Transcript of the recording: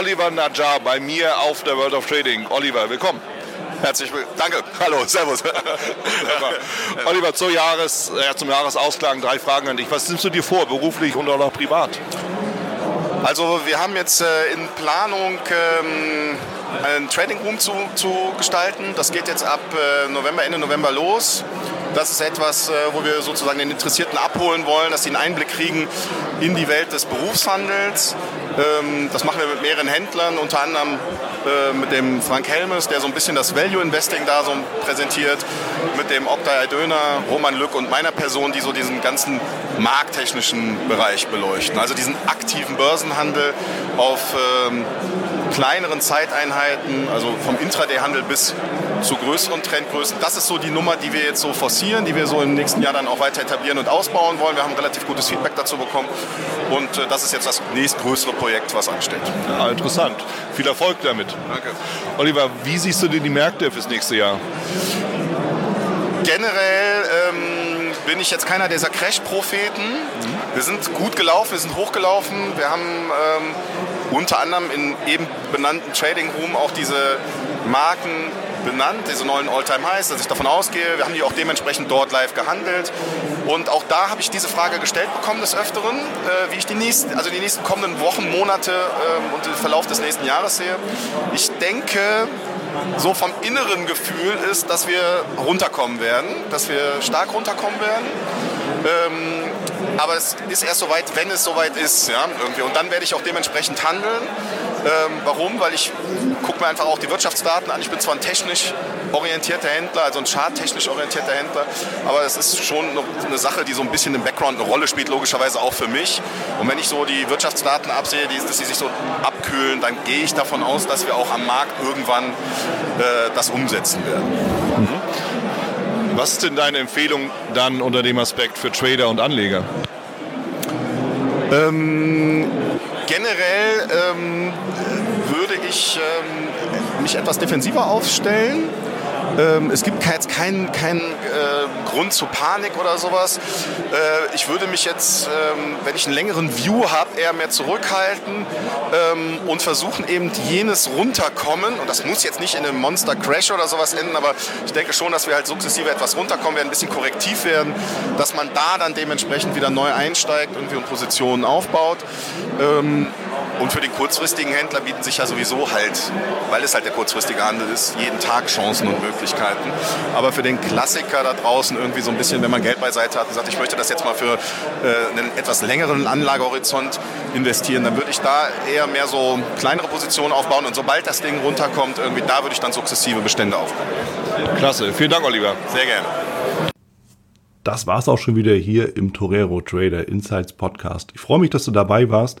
Oliver Najjar bei mir auf der World of Trading. Oliver, willkommen. Herzlich willkommen. Danke. Hallo, Servus. Oliver, zum, Jahres, äh, zum Jahresausklang drei Fragen an dich. Was nimmst du dir vor, beruflich und auch privat? Also wir haben jetzt äh, in Planung ähm, einen Trading Room zu, zu gestalten. Das geht jetzt ab äh, November, Ende November los. Das ist etwas, äh, wo wir sozusagen den Interessierten abholen wollen, dass sie einen Einblick kriegen in die Welt des Berufshandels. Ähm, das machen wir mit mehreren Händlern, unter anderem äh, mit dem Frank Helmes, der so ein bisschen das Value Investing da so präsentiert, mit dem Oktay Döner, Roman Lück und meiner Person, die so diesen ganzen markttechnischen Bereich beleuchten. Also diesen aktiven Börsenhandel auf ähm, kleineren Zeiteinheiten, also vom Intraday-Handel bis zu größeren Trendgrößen. Das ist so die Nummer, die wir jetzt so forcieren, die wir so im nächsten Jahr dann auch weiter etablieren und ausbauen wollen. Wir haben relativ gutes Feedback dazu bekommen und äh, das ist jetzt das nächstgrößere Projekt, was ansteht. Ja, interessant. Viel Erfolg damit. Danke. Oliver, wie siehst du denn die Märkte fürs nächste Jahr? Generell ähm, bin ich jetzt keiner dieser Crash-Propheten. Mhm. Wir sind gut gelaufen, wir sind hochgelaufen. Wir haben ähm, unter anderem in eben benannten Trading Room auch diese Marken benannt, diese neuen All-Time-Highs, dass ich davon ausgehe. Wir haben die auch dementsprechend dort live gehandelt. Und auch da habe ich diese Frage gestellt bekommen des Öfteren, äh, wie ich die nächsten, also die nächsten kommenden Wochen, Monate ähm, und den Verlauf des nächsten Jahres sehe. Ich denke, so vom inneren Gefühl ist, dass wir runterkommen werden, dass wir stark runterkommen werden. Ähm, aber es ist erst soweit, wenn es soweit ist. Ja, irgendwie. Und dann werde ich auch dementsprechend handeln. Ähm, warum? Weil ich gucke mir einfach auch die Wirtschaftsdaten an. Ich bin zwar ein technisch orientierter Händler, also ein charttechnisch orientierter Händler, aber es ist schon eine Sache, die so ein bisschen im Background eine Rolle spielt, logischerweise auch für mich. Und wenn ich so die Wirtschaftsdaten absehe, die, dass sie sich so abkühlen, dann gehe ich davon aus, dass wir auch am Markt irgendwann äh, das umsetzen werden. Mhm. Was ist denn deine Empfehlung dann unter dem Aspekt für Trader und Anleger? Ähm, generell ähm, würde ich ähm, mich etwas defensiver aufstellen. Ähm, es gibt jetzt keinen kein, äh, Grund zur Panik oder sowas. Äh, ich würde mich jetzt, ähm, wenn ich einen längeren View habe, eher mehr zurückhalten ähm, und versuchen eben jenes runterkommen. Und das muss jetzt nicht in einem Monster Crash oder sowas enden, aber ich denke schon, dass wir halt sukzessive etwas runterkommen werden, ein bisschen korrektiv werden, dass man da dann dementsprechend wieder neu einsteigt irgendwie und Positionen aufbaut. Ähm, und für den kurzfristigen Händler bieten sich ja sowieso halt, weil es halt der kurzfristige Handel ist, jeden Tag Chancen und Möglichkeiten. Aber für den Klassiker da draußen irgendwie so ein bisschen, wenn man Geld beiseite hat und sagt, ich möchte das jetzt mal für äh, einen etwas längeren Anlagehorizont investieren, dann würde ich da eher mehr so kleinere Positionen aufbauen und sobald das Ding runterkommt, irgendwie da würde ich dann sukzessive Bestände aufbauen. Klasse, vielen Dank, Oliver. Sehr gerne. Das war's auch schon wieder hier im Torero Trader Insights Podcast. Ich freue mich, dass du dabei warst